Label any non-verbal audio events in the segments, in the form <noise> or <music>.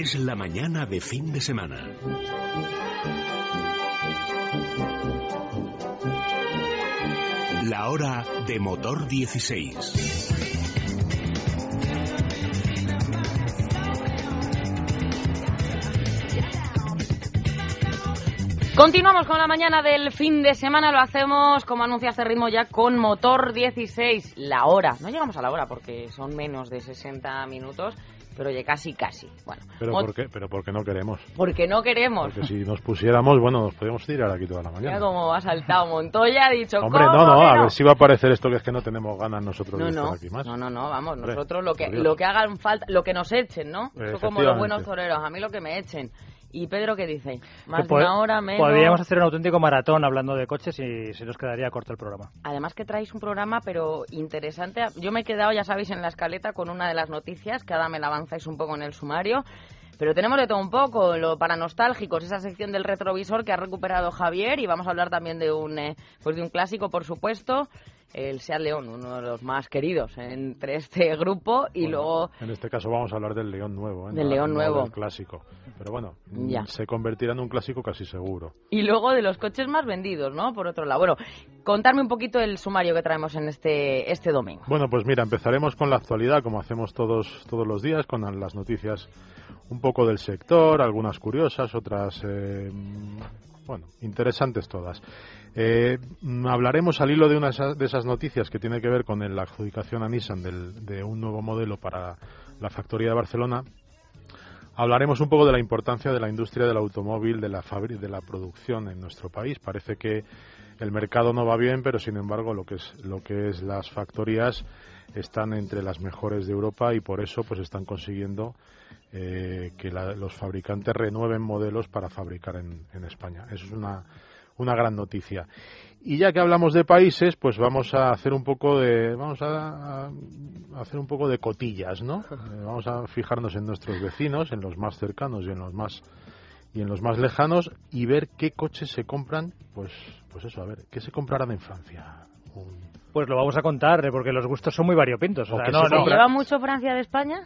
es la mañana de fin de semana. La hora de motor 16. Continuamos con la mañana del fin de semana, lo hacemos como anuncia este ritmo ya con motor 16, la hora. No llegamos a la hora porque son menos de 60 minutos, pero ya casi, casi. Bueno, ¿Pero Mot- por qué? Pero porque no queremos. Porque no queremos. Porque si nos pusiéramos, bueno, nos podríamos tirar aquí toda la Mira mañana. cómo ha saltado Montoya, ha dicho Hombre, ¿cómo no, no, a ver si va a parecer esto que es que no tenemos ganas nosotros No, de estar no, aquí más. no, no, no, vamos, Hombre, nosotros lo que, lo que hagan falta, lo que nos echen, ¿no? Eso como los buenos toreros, a mí lo que me echen. ¿Y Pedro qué dice? Más Que de una hora, menos... Podríamos hacer un auténtico maratón hablando de coches y se nos quedaría corto el programa. Además que traéis un programa, pero interesante. Yo me he quedado, ya sabéis, en la escaleta con una de las noticias, que ahora me la avanzáis un poco en el sumario. Pero tenemos de todo un poco, lo para nostálgicos, esa sección del retrovisor que ha recuperado Javier y vamos a hablar también de un, eh, pues de un clásico, por supuesto, el Seat León, uno de los más queridos entre este grupo y Bueno, luego En este caso vamos a hablar del León Nuevo, ¿eh? Del León no Nuevo. del clásico. Pero bueno, mm, Ya. se convertirá en un clásico casi seguro. y luego de los coches más vendidos, ¿no? Por otro lado. Bueno, contarme un poquito el sumario que traemos en este este domingo. Bueno, pues mira, empezaremos con la actualidad, como hacemos todos, todos los días, con las noticias un poco del sector, algunas curiosas, otras, eh, bueno, interesantes todas. Eh, mm, hablaremos al hilo de una de esas- noticias que tiene que ver con la adjudicación a Nissan del- de un nuevo modelo para la factoría de Barcelona. Hablaremos un poco de la importancia de la industria del automóvil, de la, de la producción en nuestro país. Parece que el mercado no va bien, pero sin embargo lo que es, lo que es las factorías están entre las mejores de Europa y por eso pues están consiguiendo eh, que la- los fabricantes renueven modelos para fabricar en España. Eso es una, una gran noticia. Y ya que hablamos de países, pues vamos a hacer un poco de vamos a, a hacer un poco de cotillas, ¿no? Eh, vamos a fijarnos en nuestros vecinos, en los más cercanos y en los más y en los más lejanos y ver qué coches se compran, pues pues eso, a ver, qué se comprarán en Francia. Un- Pues lo vamos a contar, eh, porque los gustos son muy variopintos. O O sea, que no, se ¿Se no. lleva mucho Francia de España?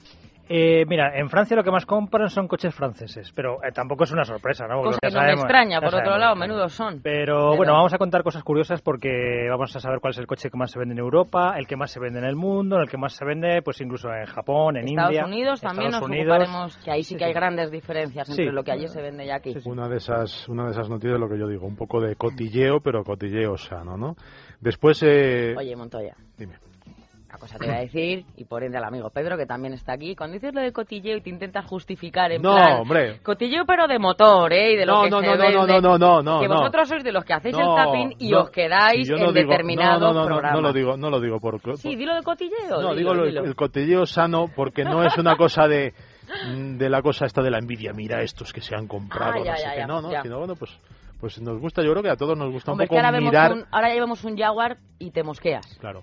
Eh, mira, en Francia lo que más compran son coches franceses, pero eh, tampoco es una sorpresa, ¿no? Porque Cosa que no me sabemos- extraña, ya por otro sabemos, lado, claro. menudos son. Pero, Pero- bueno, vamos a contar cosas curiosas porque vamos a saber cuál es el coche que más se vende en Europa, el que más se vende en el mundo, el que más se vende pues incluso en Japón, en Estados India. Unidos también Estados nos Unidos. ocuparemos, que ahí sí, Sí, que hay sí. grandes diferencias entre Sí. lo que allí se vende y aquí. Una de esas una de esas noticias, lo que yo digo, un poco de cotilleo, pero cotilleo sano, ¿no? Después, eh, Oye, Montoya, dime. Una cosa te voy a decir, y por ende al amigo Pedro, que también está aquí, cuando dices lo de cotilleo y te intentas justificar en No, plan... hombre. Cotilleo pero de motor, ¿eh? Y de lo No, que no, se no, no, vende. no, no, no, no, no, Que no. vosotros sois de los que hacéis No, el tapín y no, os quedáis si no en digo- determinados no, no, no, no. No, lo digo, no lo digo por Sí, dilo de cotilleo. No, dilo, digo lo- dilo. el cotilleo sano porque no es una cosa de de la cosa esta de la envidia, mira estos que se han comprado, Ah, ya, no sé ya, qué, ya, no, no, sino bueno, pues pues nos gusta, yo creo que a todos nos gusta Hombre, un es que poco ahora, vemos mirar, un, ahora ya vemos un Jaguar y te mosqueas. claro.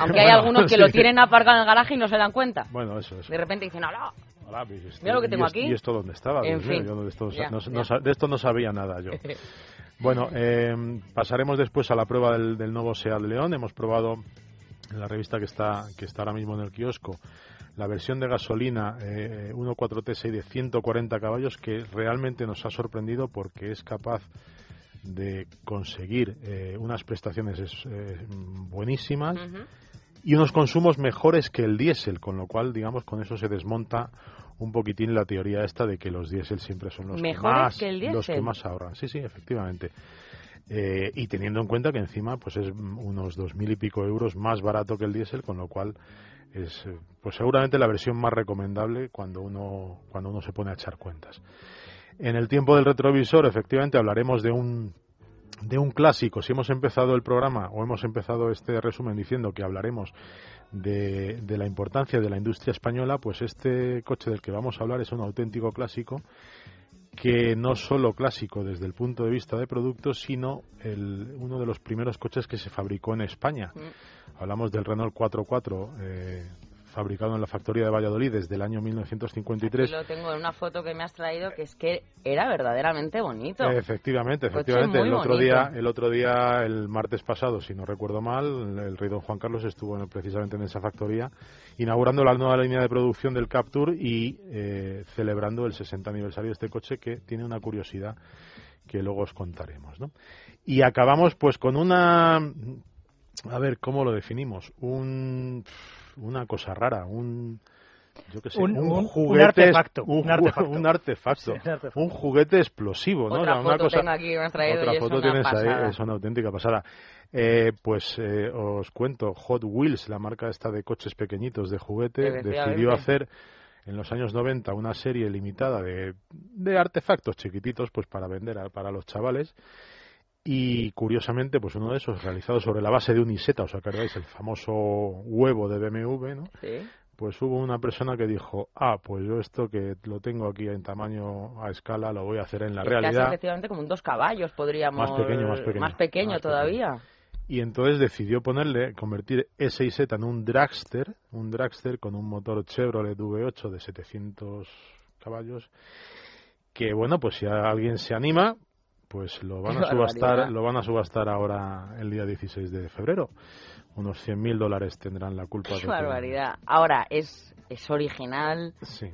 Aunque <laughs> hay algunos que sí. lo tienen aparcado en el garaje y no se dan cuenta. Bueno, eso, eso. De repente dicen, ¡Hala! Hola, pues, Mira lo que y tengo es- aquí. ¿Y esto dónde estaba? En Dios mío, fin. yo no- de, esto, no Ya, de esto no sabía nada yo. <laughs> Bueno, eh, pasaremos después a la prueba del, del nuevo Seat León. Hemos probado en la revista que está, que está ahora mismo en el kiosco la versión de gasolina eh, 1.4 TSI de 140 caballos que realmente nos ha sorprendido porque es capaz de conseguir eh, unas prestaciones es- eh, buenísimas y unos consumos mejores que el diésel, con lo cual, digamos, con eso se desmonta un poquitín la teoría esta de que los diésel siempre son los que ¿Mejores más que el los que más ahorran. Sí, sí, efectivamente. Eh, y teniendo en cuenta que encima pues es unos dos mil y pico euros más barato que el diésel, con lo cual es pues seguramente la versión más recomendable cuando uno cuando uno se pone a echar cuentas. En el tiempo del retrovisor, efectivamente, hablaremos de un de un clásico. Si hemos empezado el programa o hemos empezado este resumen diciendo que hablaremos de, de la importancia de la industria española, pues este coche del que vamos a hablar es un auténtico clásico que no solo clásico desde el punto de vista de productos, sino el, uno de los primeros coches que se fabricó en España. Mm. Hablamos del Renault 44 eh, fabricado en la factoría de Valladolid desde el año 1953. Aquí lo tengo en una foto que me has traído que es que era verdaderamente bonito. Efectivamente, efectivamente. El otro día, el otro día, el martes pasado, si no recuerdo mal, el rey don Juan Carlos estuvo precisamente en esa factoría inaugurando la nueva línea de producción del Capture y eh, celebrando el 60 aniversario de este coche que tiene una curiosidad que luego os contaremos, ¿no? Y acabamos pues con una a ver, ¿cómo lo definimos? Un una cosa rara, un yo qué sé, un, juguete, artefacto, un, artefacto, un, juguete explosivo, ¿no? Otra foto tengo aquí, me has traído otra y foto es tienes ahí, es una auténtica pasada. Eh, pues eh, os cuento, Hot Wheels, la marca esta de coches pequeñitos de juguete, decidió hacer en los años 90 una serie limitada de, de artefactos chiquititos pues para vender para los chavales y curiosamente, pues uno de esos realizado sobre la base de un Iseta, ¿os acordáis? El famoso huevo de BMW, ¿no? Sí. Pues hubo una persona que dijo, ah, pues yo esto que lo tengo aquí en tamaño a escala lo voy a hacer en la realidad. Casi efectivamente como un dos caballos podríamos... Más pequeño, más pequeño. Más pequeño todavía. Y entonces decidió ponerle, convertir ese Iseta en un dragster, un dragster con un motor Chevrolet V8 de 700 caballos, que bueno, pues si alguien se anima, pues lo van a subastar, lo van a subastar ahora el día 16 de febrero. Unos 100.000 dólares tendrán la culpa. Qué barbaridad. Ahora, es, es original. Sí.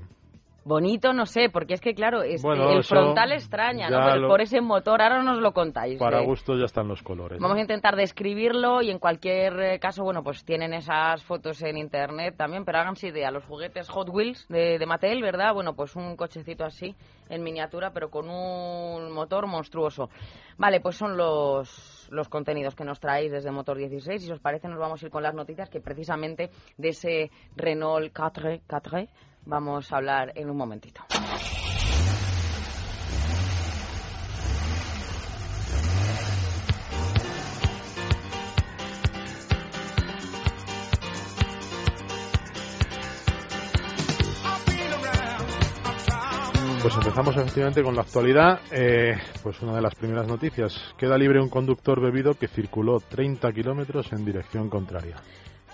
Bonito, no sé, porque es que, claro, es el frontal extraña, ¿no? Por, ese motor, ahora nos lo contáis. Para gusto ya están los colores. Vamos a intentar describirlo y en cualquier eh, caso, bueno, pues tienen esas fotos en internet también, pero háganse idea, los juguetes Hot Wheels de, de Mattel, ¿verdad? Bueno, pues un cochecito así, en miniatura, pero con un motor monstruoso. Vale, pues son los, los contenidos que nos traéis desde Motor 16 y si os parece nos vamos a ir con las noticias que precisamente de ese Renault 4, 4 vamos a hablar en un momentito. Pues empezamos efectivamente con la actualidad. Eh, pues una de las primeras noticias. Queda libre un conductor bebido que circuló 30 kilómetros en dirección contraria.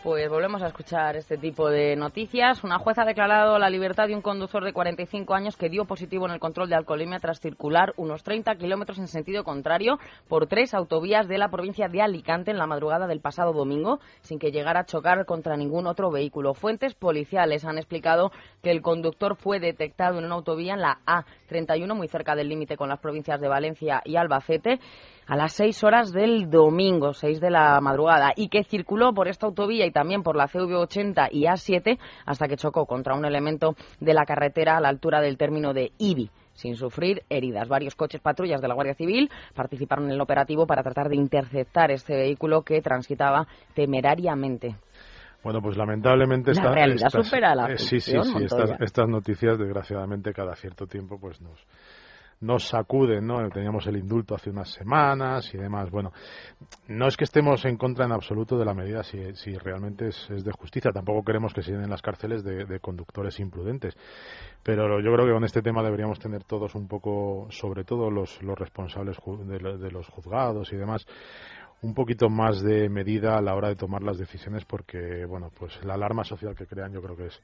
Pues volvemos a escuchar este tipo de noticias. Una jueza ha declarado la libertad de un conductor de 45 años que dio positivo en el control de alcoholemia tras circular unos 30 kilómetros en sentido contrario por tres autovías de la provincia de Alicante en la madrugada del pasado domingo, sin que llegara a chocar contra ningún otro vehículo. Fuentes policiales han explicado que el conductor fue detectado en una autovía en la A31, muy cerca del límite con las provincias de Valencia y Albacete a las seis horas del domingo, seis de la madrugada, y que circuló por esta autovía y también por la CV80 y A7 hasta que chocó contra un elemento de la carretera a la altura del término de Ibi sin sufrir heridas. Varios coches patrullas de la Guardia Civil participaron en el operativo para tratar de interceptar este vehículo que transitaba temerariamente. Bueno, pues lamentablemente la realidad supera la eh, sí, sí, sí, estas, estas, noticias desgraciadamente cada cierto tiempo pues nos nos sacuden, ¿no? Teníamos el indulto hace unas semanas y demás. Bueno, no es que estemos en contra en absoluto de la medida si, si realmente es, de justicia. Tampoco queremos que se llenen las cárceles de, conductores imprudentes. Pero yo creo que con este tema deberíamos tener todos un poco, sobre todo los, los responsables de, de los juzgados y demás, un poquito más de medida a la hora de tomar las decisiones porque, bueno, pues la alarma social que crean yo creo que es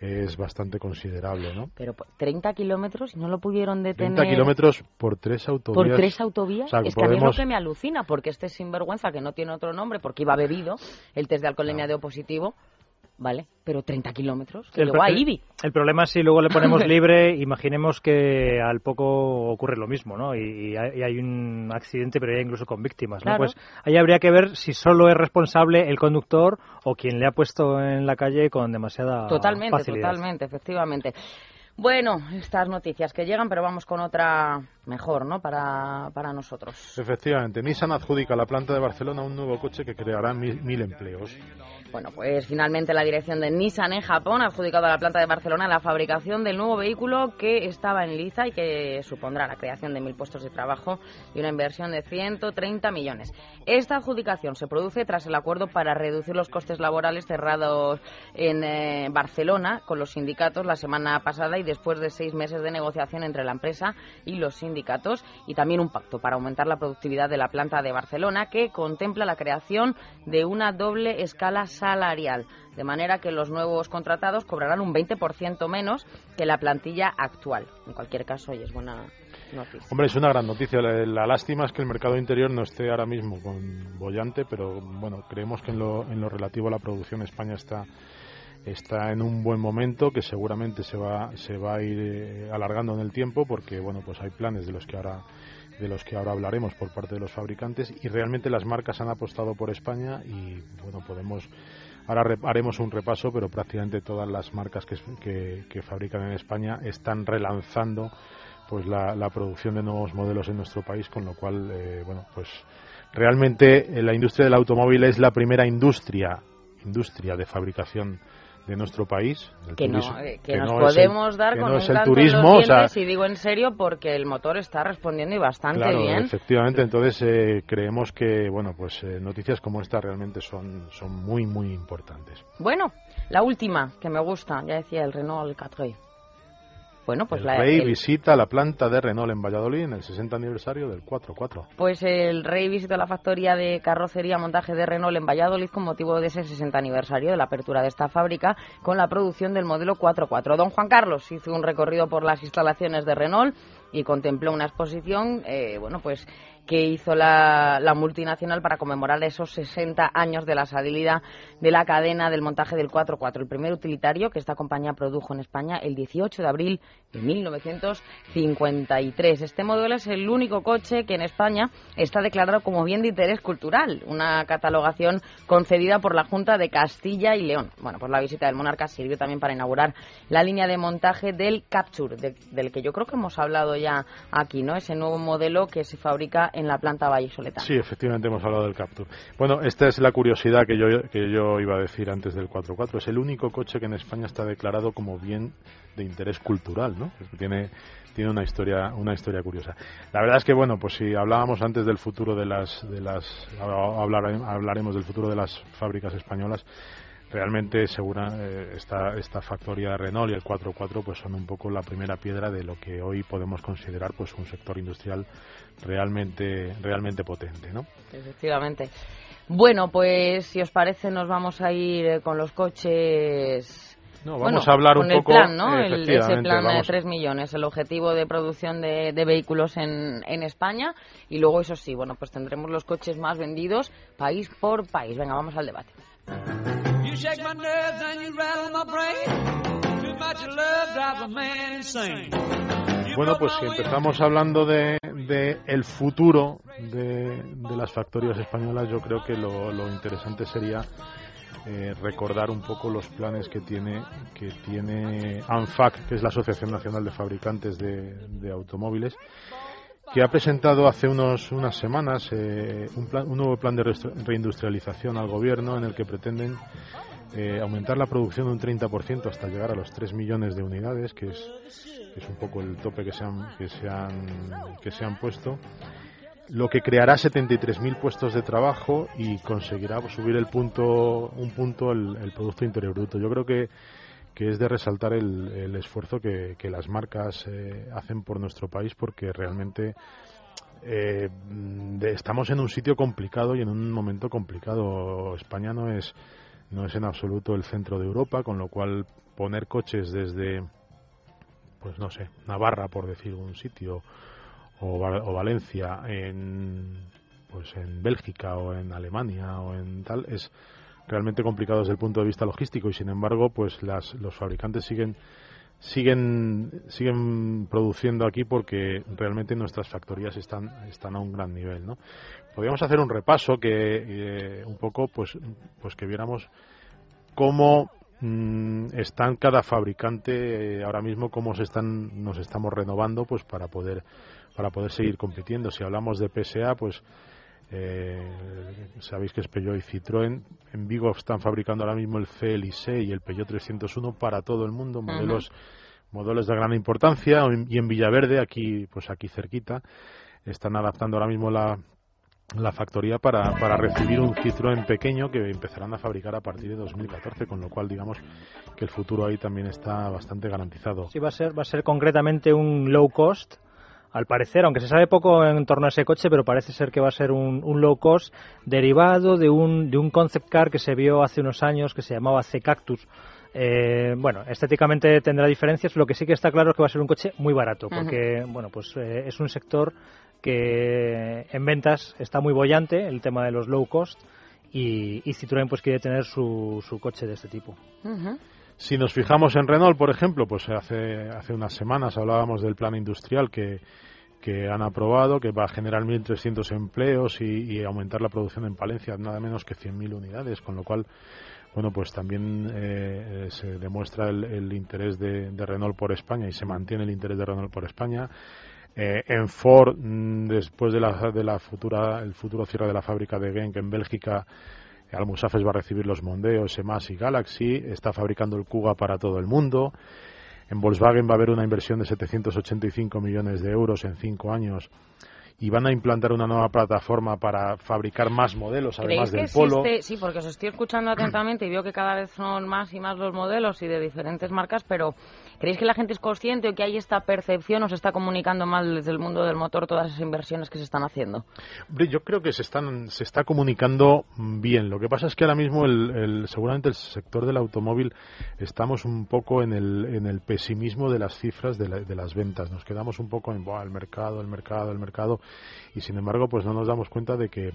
es bastante considerable, ¿no? Pero 30 kilómetros no lo pudieron detener. 30 kilómetros por tres autovías. Por tres autovías. es que a mí es lo que me alucina, porque este sinvergüenza que no tiene otro nombre, porque iba bebido, el test de alcoholemia de positivo, ¿vale? Pero 30 kilómetros, el, a Ibi. El problema es si luego le ponemos <laughs> libre, imaginemos que al poco ocurre lo mismo, ¿no? Y, hay, un accidente, pero ya incluso con víctimas, ¿no? Pues ahí habría que ver si solo es responsable el conductor o quien le ha puesto en la calle con demasiada totalmente, facilidad. Totalmente, efectivamente. Bueno, estas noticias que llegan, pero vamos con otra mejor, ¿no? Para, para nosotros. Efectivamente, Nissan adjudica a la planta de Barcelona un nuevo coche que creará mil empleos. Bueno, pues finalmente la dirección de Nissan en Japón ha adjudicado a la planta de Barcelona la fabricación del nuevo vehículo que estaba en liza y que supondrá la creación de mil puestos de trabajo y una inversión de 130 millones. Esta adjudicación se produce tras el acuerdo para reducir los costes laborales cerrados en eh, Barcelona con los sindicatos la semana pasada y después de seis meses de negociación entre la empresa y los sindicatos y también un pacto para aumentar la productividad de la planta de Barcelona que contempla la creación de una doble escala salarial, de manera que los nuevos contratados cobrarán un 20% menos que la plantilla actual. En cualquier caso, hoy es buena noticia. Hombre, es una gran noticia. La, la, lástima es que el mercado interior no esté ahora mismo con bollante, pero bueno, creemos que en lo, en lo relativo a la producción España está está en un buen momento que seguramente se va se va a ir eh, alargando en el tiempo porque bueno pues hay planes de los que ahora de los que ahora hablaremos por parte de los fabricantes y realmente las marcas han apostado por España y bueno podemos ahora haremos un repaso pero prácticamente todas las marcas que, que, fabrican en España están relanzando pues la, producción de nuevos modelos en nuestro país con lo cual eh, bueno pues realmente eh, la industria del automóvil es la primera industria industria de fabricación de nuestro país. Que, no, eh, que, nos podemos dar con no un el turismo, y digo en serio porque el motor está respondiendo y bastante claro, bien. Efectivamente, entonces eh, creemos que bueno, pues eh, noticias como esta realmente son son muy muy importantes. Bueno, la última que me gusta, ya decía el Renault 4 bueno, pues el la, Rey visita la planta de Renault en Valladolid en el 60 aniversario del 4-4. Pues el Rey visitó la factoría de carrocería montaje de Renault en Valladolid con motivo de ese 60 aniversario de la apertura de esta fábrica con la producción del modelo 4-4. Don Juan Carlos hizo un recorrido por las instalaciones de Renault y contempló una exposición, eh, bueno, pues que hizo la, multinacional para conmemorar esos 60 años de la salida de la cadena del montaje del 4x4, el primer utilitario que esta compañía produjo en España el 18 de abril de 1953. Este modelo es el único coche que en España está declarado como bien de interés cultural, una catalogación concedida por la Junta de Castilla y León. Bueno, pues la visita del monarca sirvió también para inaugurar la línea de montaje del Capture, del que yo creo que hemos hablado ya aquí, ¿no? Ese nuevo modelo que se fabrica en la planta Vallisoleta. Sí, efectivamente hemos hablado del Captur. Bueno, esta es la curiosidad que yo, que yo iba a decir antes del 4x4. Es el único coche que en España está declarado como bien de interés cultural, ¿no? Tiene tiene una historia una historia curiosa. La verdad es que bueno, pues si hablábamos antes del futuro de las de las hablaremos del futuro de las fábricas españolas, realmente segura eh, esta, esta factoría de Renault y el 4.4 pues son un poco la primera piedra de lo que hoy podemos considerar pues un sector industrial realmente realmente potente, ¿no? Efectivamente. Bueno, pues si os parece nos vamos a ir eh, con los coches no, vamos a hablar un poco. Plan, ¿no? El, ese plan de 3 millones, el objetivo de producción de, de vehículos en, en, España. Y luego, eso sí, bueno, pues tendremos los coches más vendidos país por país. Venga, vamos al debate. Bueno, pues si empezamos hablando de, de el futuro de, de, las factorías españolas, yo creo que lo, lo interesante sería eh, recordar un poco los planes que tiene que tiene ANFAC, que es la Asociación Nacional de Fabricantes de, de Automóviles, que ha presentado hace unos, unas semanas eh, un, plan, un, nuevo plan de reindustrialización al gobierno en el que pretenden eh, aumentar la producción un 30% hasta llegar a los 3 millones de unidades, que es, es un poco el tope que se han, que se han, que se han puesto lo que creará 73.000 puestos de trabajo y conseguirá subir el punto un punto el, el Producto Interior Bruto. Yo creo que que es de resaltar el, esfuerzo que, las marcas eh, hacen por nuestro país porque realmente eh, estamos en un sitio complicado y en un momento complicado. España no es, no es en absoluto el centro de Europa, con lo cual poner coches desde, pues no sé, Navarra, por decir un sitio, o, o Valencia en, pues en Bélgica o en Alemania o en tal, es realmente complicado desde el punto de vista logístico y sin embargo pues las, los fabricantes siguen siguen siguen produciendo aquí porque realmente nuestras factorías están están a un gran nivel no podríamos hacer un repaso que eh, un poco pues pues que viéramos cómo mm, están cada fabricante eh, ahora mismo cómo se están nos estamos renovando pues para poder para poder seguir compitiendo. Si hablamos de PSA pues eh, sabéis que es Peugeot y Citroën. En Vigo están fabricando ahora mismo el CLIC y el Peugeot 301 para todo el mundo, modelos, modelos de gran importancia. Y en Villaverde, aquí, pues aquí cerquita, están adaptando ahora mismo la, la factoría para, para recibir un Citroën pequeño que empezarán a fabricar a partir de 2014, con lo cual digamos que el futuro ahí también está bastante garantizado. Sí, va a ser, va a ser concretamente un low cost al parecer, aunque se sabe poco en torno a ese coche, pero parece ser que va a ser un, low cost derivado de un, de un concept car que se vio hace unos años que se llamaba C-Cactus. Eh, bueno, estéticamente tendrá diferencias. Lo que sí que está claro es que va a ser un coche muy barato, porque bueno, pues eh, es un sector que en ventas está muy bollante, el tema de los low cost, y, Citroën pues quiere tener su, su coche de este tipo. Si nos fijamos en Renault, por ejemplo, pues hace, hace unas semanas hablábamos del plan industrial que, que han aprobado, que va a generar 1.300 empleos y, aumentar la producción en Palencia nada menos que 100.000 unidades, con lo cual, bueno, pues también eh, se demuestra el, interés de, Renault por España y se mantiene el interés de Renault por España. Eh, en Ford, mm, después de la, de la futura, el futuro cierre de la fábrica de Genk en Bélgica, Almusafes va a recibir los Mondeo, más y Galaxy, está fabricando el Kuga para todo el mundo. En Volkswagen va a haber una inversión de 785 millones de euros en cinco años y van a implantar una nueva plataforma para fabricar más modelos, además del Polo. Sí, porque os estoy escuchando atentamente y veo que cada vez son más y más los modelos y de diferentes marcas, pero ¿Creéis que la gente es consciente o que hay esta percepción o se está comunicando mal desde el mundo del motor todas esas inversiones que se están haciendo? Yo creo que se, están, se está comunicando bien. Lo que pasa es que ahora mismo el, seguramente el sector del automóvil estamos un poco en el, en el pesimismo de las cifras de, de las ventas. Nos quedamos un poco en el mercado, el mercado, el mercado y sin embargo pues no nos damos cuenta de que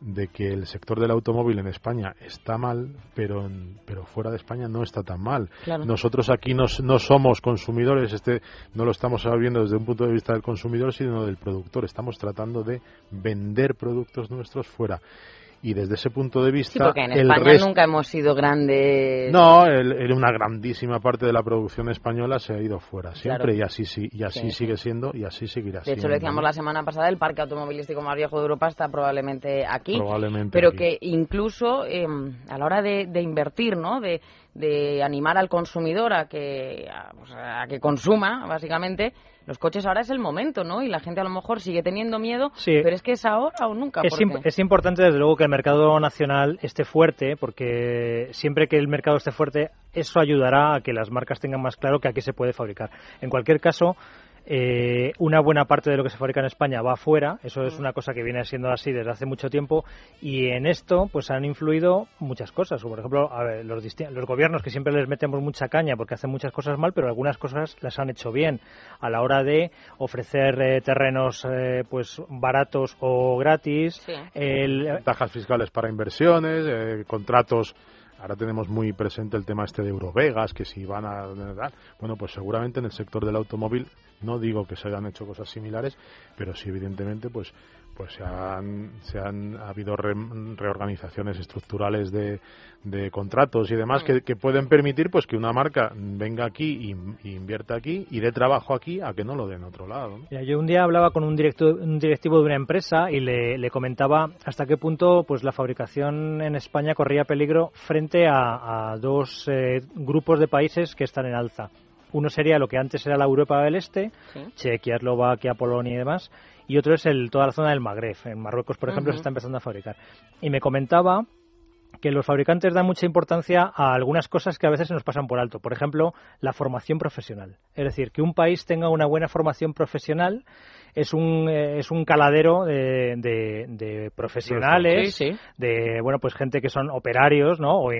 de que el sector del automóvil en España está mal, pero, pero fuera de España no está tan mal. Nosotros aquí no, no, somos consumidores, este no lo estamos viendo desde un punto de vista del consumidor, sino del productor. Estamos tratando de vender productos nuestros fuera y desde ese punto de vista. Sí, porque en España nunca hemos sido grandes. No, una grandísima parte de la producción española se ha ido fuera siempre y así sí, y así sigue siendo y así seguirá siendo. De hecho, lo decíamos la semana pasada, el parque automovilístico más viejo de Europa está probablemente aquí. Probablemente. Pero que incluso em, a la hora de, de invertir, ¿no? De, de animar al consumidor a que, pues, a, que consuma, básicamente, los coches ahora es el momento, ¿no? Y la gente a lo mejor sigue teniendo miedo, pero es que es ahora o nunca. Es, es, importante, desde luego, que el mercado nacional esté fuerte, porque siempre que el mercado esté fuerte, eso ayudará a que las marcas tengan más claro que aquí se puede fabricar. En cualquier caso, eh, una buena parte de lo que se fabrica en España va afuera, eso es mm. una cosa que viene siendo así desde hace mucho tiempo. Y en esto pues han influido muchas cosas, por ejemplo los, los, gobiernos que siempre les metemos mucha caña porque hacen muchas cosas mal, pero algunas cosas las han hecho bien. A la hora de ofrecer eh, terrenos eh, pues baratos o gratis, ventajas fiscales para inversiones, contratos Ahora tenemos muy presente el tema este de Eurovegas, que si van a... Bueno, pues seguramente en el sector del automóvil, no digo que se hayan hecho cosas similares, pero sí evidentemente pues pues se han, se han ha habido reorganizaciones estructurales de, de, contratos y demás que, que, pueden permitir pues que una marca venga aquí y, invierta aquí y dé trabajo aquí a que no lo dé en otro lado. yo un día hablaba con un, directo, un directivo de una empresa y le, le, comentaba hasta qué punto pues la fabricación en España corría peligro frente a, a dos eh, grupos de países que están en alza. Uno sería lo que antes era la Europa del Este, Chequia, Eslovaquia, Polonia y demás, y otro es el, toda la zona del Magreb. En Marruecos, por ejemplo, se está empezando a fabricar. Y me comentaba que los fabricantes dan mucha importancia a algunas cosas que a veces se nos pasan por alto. Por ejemplo, la formación profesional. Es decir, que un país tenga una buena formación profesional es un, eh, es un caladero de, de, profesionales, de bueno pues gente que son operarios, ¿no? O,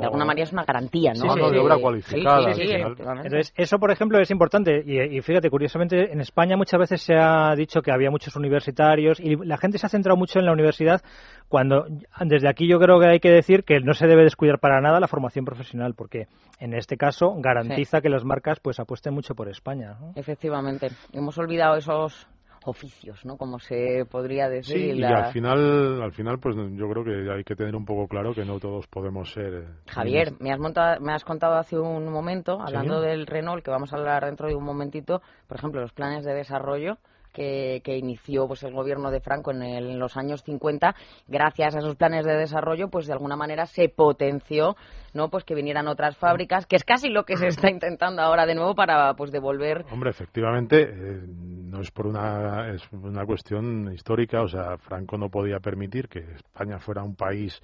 de alguna manera es una garantía, ¿no? Sí, de obra cualificada. Entonces, eso, por ejemplo, es importante. Y, fíjate, curiosamente, en España muchas veces se ha dicho que había muchos universitarios y la gente se ha centrado mucho en la universidad cuando desde aquí yo creo que hay que decir que no se debe descuidar para nada la formación profesional porque en este caso garantiza que las marcas pues apuesten mucho por España. Efectivamente. Hemos olvidado esos oficios, ¿no? Como se podría decir. Sí, y al final, al final, pues yo creo que hay que tener un poco claro que no todos podemos ser. Eh, Javier, me has, montado, me has contado hace un momento, hablando del Renault, que vamos a hablar dentro de un momentito, por ejemplo, los planes de desarrollo que, inició pues el gobierno de Franco en, los años 50 gracias a esos planes de desarrollo pues de alguna manera se potenció no pues que vinieran otras fábricas que es casi lo que se está intentando ahora de nuevo para pues devolver hombre efectivamente eh, no es por una es una cuestión histórica o sea Franco no podía permitir que España fuera un país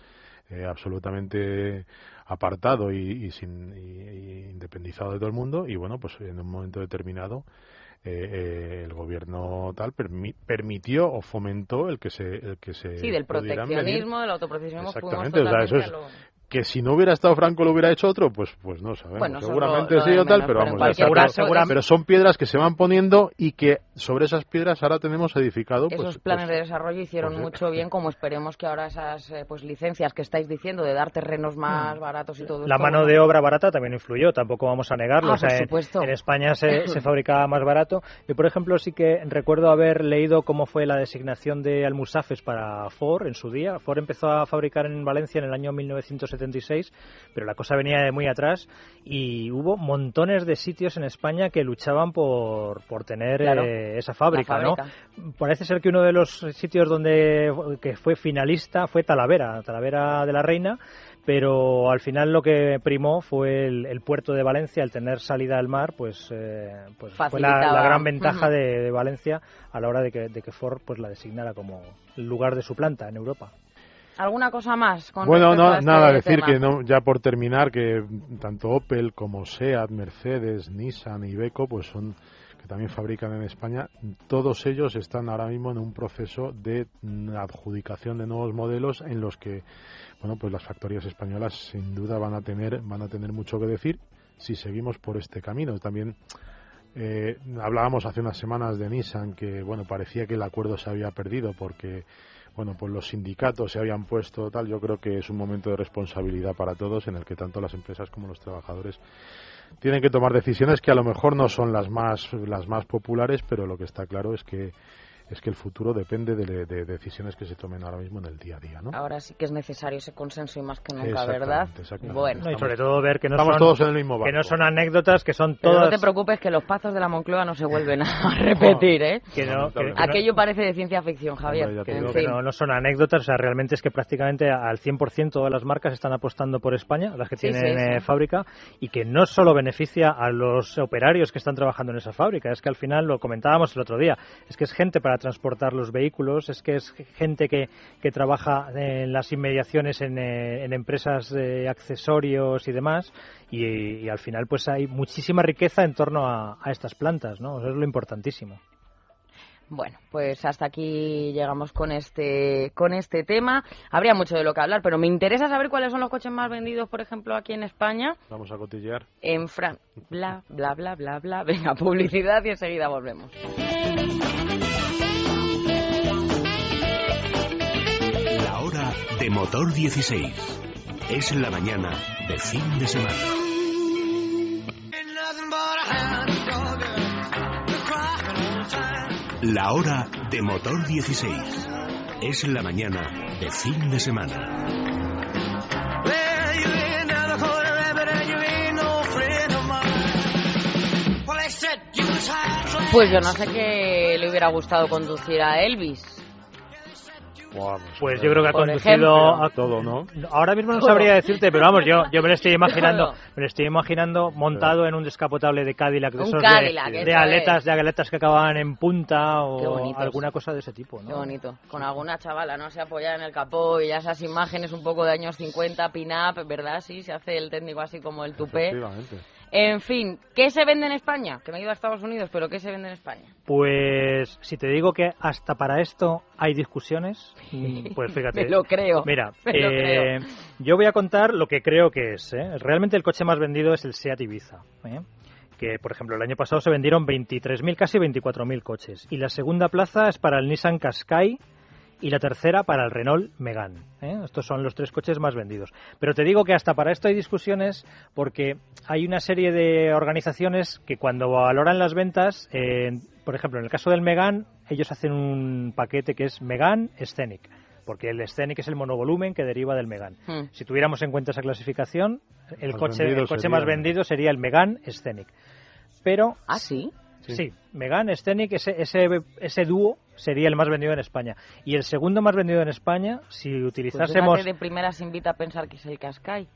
eh, absolutamente apartado y, sin, y independizado de todo el mundo y bueno pues en un momento determinado eh, el gobierno tal permitió o fomentó el que se el que se sí del proteccionismo del autoproteccionismo exactamente o sea, eso es, que si no hubiera estado Franco lo hubiera hecho otro, pues pues no sabemos. Seguramente sí o tal, pero vamos, pero, pero son piedras que se van poniendo y que sobre esas piedras ahora tenemos edificado. Esos pues, planes pues, de desarrollo hicieron pues, mucho bien, como esperemos que ahora esas eh, pues licencias que estáis diciendo de dar terrenos más mm. baratos y todo. La mano de obra barata también influyó, tampoco vamos a negarlo. Ah, en, España se, <coughs> se fabricaba más barato. Yo, por ejemplo, sí que recuerdo haber leído cómo fue la designación de almusafes para Ford en su día. Ford empezó a fabricar en Valencia en el año 1976 pero la cosa venía de muy atrás y hubo montones de sitios en España que luchaban por, por tener eh, esa fábrica, ¿no? Parece ser que uno de los sitios donde que fue finalista fue Talavera, Talavera de la Reina, pero al final lo que primó fue el, puerto de Valencia, el tener salida al mar, pues, eh, pues fue la, gran ventaja de, Valencia a la hora de que, de que Ford pues la designara como lugar de su planta en Europa. ¿Alguna cosa más? bueno, no, este nada, decir que no, ya por terminar que tanto Opel como SEAT, Mercedes, Nissan y Iveco pues son que también fabrican en España, todos ellos están ahora mismo en un proceso de adjudicación de nuevos modelos en los que bueno, pues las factorías españolas sin duda van a tener van a tener mucho que decir si seguimos por este camino. También eh, hablábamos hace unas semanas de Nissan que bueno parecía que el acuerdo se había perdido porque bueno, pues los sindicatos se habían puesto tal, yo creo que es un momento de responsabilidad para todos en el que tanto las empresas como los trabajadores tienen que tomar decisiones que a lo mejor no son las más las más populares, pero lo que está claro es que es que el futuro depende de, decisiones que se tomen ahora mismo en el día a día. ¿no? Ahora sí que es necesario ese consenso y más que nunca, ¿verdad? Bueno, y sobre todo ver que no, son, todos en el mismo que no son anécdotas, que son todas. no te preocupes que los pazos de la Moncloa no se vuelven a <laughs> repetir, ¿eh? Que no, Aquello parece de ciencia ficción, Javier. que, no, son anécdotas, o sea, realmente es que prácticamente al 100% de las marcas están apostando por España, las que tienen eh, fábrica, y que no solo beneficia a los operarios que están trabajando en esa fábrica, es que al final lo comentábamos el otro día, es que es gente para transportar los vehículos, es que es gente que, que trabaja en las inmediaciones en, eh, empresas de accesorios y demás, y, al final pues hay muchísima riqueza en torno a, estas plantas, ¿no? Eso es lo importantísimo. Bueno, pues hasta aquí llegamos con este con este tema. Habría mucho de lo que hablar, pero me interesa saber cuáles son los coches más vendidos, por ejemplo, aquí en España. Vamos a cotillear. En Fran. Bla, bla, bla, bla, bla. Venga, publicidad y enseguida volvemos. De Motor 16. Es la mañana de fin de semana. La hora de Motor 16. Es la mañana de fin de semana. Pues yo no sé qué le hubiera gustado conducir a Elvis pues yo creo que ha conducido a todo, ¿no? Ahora mismo no sabría decirte, pero vamos, yo, yo me lo estoy <laughs> imaginando, me lo estoy imaginando montado en un descapotable de Cadillac, de, esos de, aletas, de aletas que acababan en punta o alguna cosa de ese tipo, ¿no? Qué bonito. Con alguna chavala, ¿no? Se apoya en el capó y ya esas imágenes un poco de años 50, pin-up, ¿verdad? Sí, se hace el técnico así como el tupé. En fin, ¿qué se vende en España? Que me he ido a Estados Unidos, pero ¿qué se vende en España? Pues si te digo que hasta para esto hay discusiones, mm, pues <laughs> fíjate. me lo creo. Mira, <laughs> eh, yo voy a contar lo que creo que es. ¿eh? Realmente el coche más vendido es el Seat Ibiza. ¿eh? que por ejemplo el año pasado se vendieron 23.000, casi 24.000 coches. Y la segunda plaza es para el Nissan Qashqai y la tercera para el Renault Megane. ¿eh? Estos son los tres coches más vendidos. Pero te digo que hasta para esto hay discusiones porque hay una serie de organizaciones que cuando valoran las ventas, por ejemplo, en el caso del Megane, ellos hacen un paquete que es Megane Scenic porque el Scenic es el monovolumen que deriva del Megane. Hmm. Si tuviéramos en cuenta esa clasificación, el coche, el coche más vendido sería el Megane Scenic. Pero ¿Ah, sí? Sí, Megane, Scenic, ese, ese, ese dúo sería el más vendido en España. Y el segundo más vendido en España, si pues utilizásemos... Pues de primera se invita a pensar que es el Qashqai.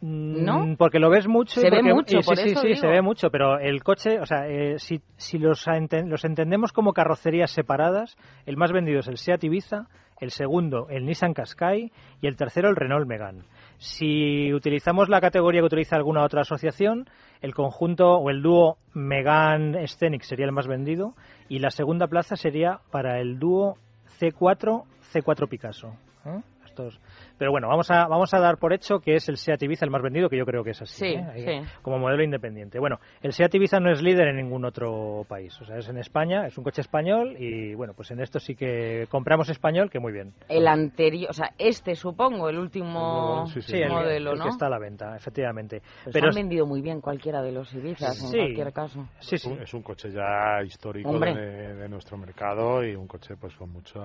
Mm, ¿No? Porque lo ves mucho. Se ve mucho, sí, sí, sí, se ve mucho, pero el coche, o sea, eh, si, si los, los entendemos como carrocerías separadas, el más vendido es el Seat Ibiza, el segundo el Nissan Qashqai y el tercero el Renault Megane. Si utilizamos la categoría que utiliza alguna otra asociación, el conjunto o el dúo Megan Scenic sería el más vendido y la segunda plaza sería para el dúo C4 C4 Picasso. ¿eh? Estos pero bueno, vamos a, vamos a dar por hecho que es el Seat Ibiza el más vendido, que yo creo que es así. Sí, ¿eh? Como modelo independiente. Bueno, el Seat Ibiza no es líder en ningún otro país. O sea, es en España, es un coche español y bueno, pues en esto sí que compramos español, que muy bien. El anterior, o sea, este supongo, el último modelo, el, que está a la venta, efectivamente. Pero, han vendido muy bien cualquiera de los Ibizas, en cualquier caso. Sí, sí. Es un coche ya histórico de, nuestro mercado y un coche pues con mucho,